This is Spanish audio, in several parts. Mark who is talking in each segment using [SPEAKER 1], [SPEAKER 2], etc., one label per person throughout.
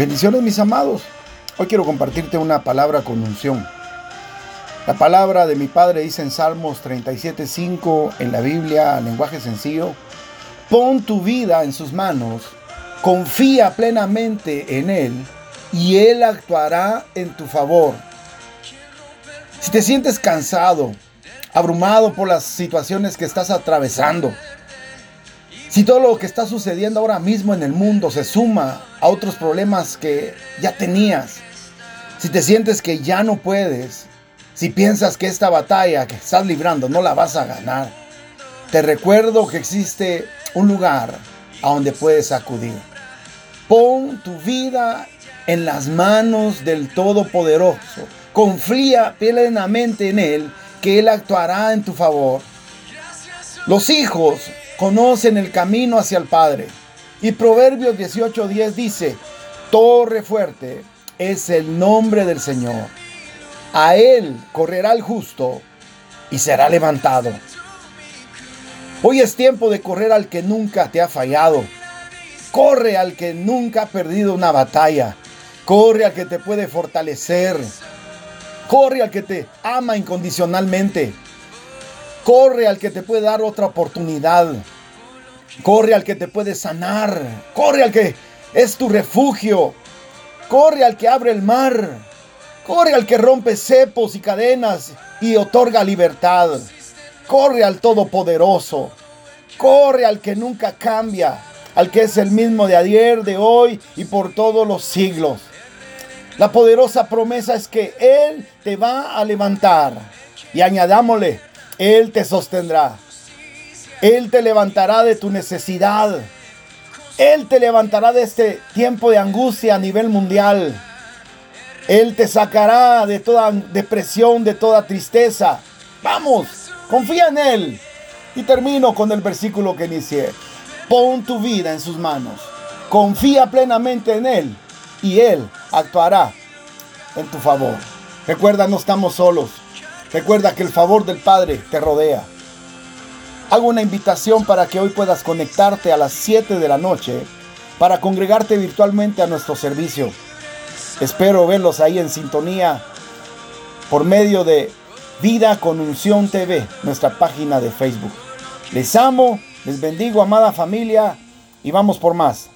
[SPEAKER 1] Bendiciones mis amados. Hoy quiero compartirte una palabra con unción. La palabra de mi Padre dice en Salmos 37.5 en la Biblia, lenguaje sencillo, pon tu vida en sus manos, confía plenamente en Él y Él actuará en tu favor. Si te sientes cansado, abrumado por las situaciones que estás atravesando, si todo lo que está sucediendo ahora mismo en el mundo se suma a otros problemas que ya tenías, si te sientes que ya no puedes, si piensas que esta batalla que estás librando no la vas a ganar, te recuerdo que existe un lugar a donde puedes acudir. Pon tu vida en las manos del Todopoderoso. Confía plenamente en Él, que Él actuará en tu favor. Los hijos conocen el camino hacia el Padre. Y Proverbios 18:10 dice, Torre fuerte es el nombre del Señor. A Él correrá el justo y será levantado. Hoy es tiempo de correr al que nunca te ha fallado. Corre al que nunca ha perdido una batalla. Corre al que te puede fortalecer. Corre al que te ama incondicionalmente. Corre al que te puede dar otra oportunidad. Corre al que te puede sanar. Corre al que es tu refugio. Corre al que abre el mar. Corre al que rompe cepos y cadenas y otorga libertad. Corre al Todopoderoso. Corre al que nunca cambia. Al que es el mismo de ayer, de hoy y por todos los siglos. La poderosa promesa es que Él te va a levantar. Y añadámosle, él te sostendrá. Él te levantará de tu necesidad. Él te levantará de este tiempo de angustia a nivel mundial. Él te sacará de toda depresión, de toda tristeza. Vamos, confía en Él. Y termino con el versículo que inicié. Pon tu vida en sus manos. Confía plenamente en Él y Él actuará en tu favor. Recuerda, no estamos solos. Recuerda que el favor del Padre te rodea. Hago una invitación para que hoy puedas conectarte a las 7 de la noche para congregarte virtualmente a nuestro servicio. Espero verlos ahí en sintonía por medio de Vida con Unción TV, nuestra página de Facebook. Les amo, les bendigo, amada familia, y vamos por más.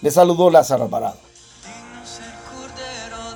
[SPEAKER 1] Les saludó Lázaro Alvarado.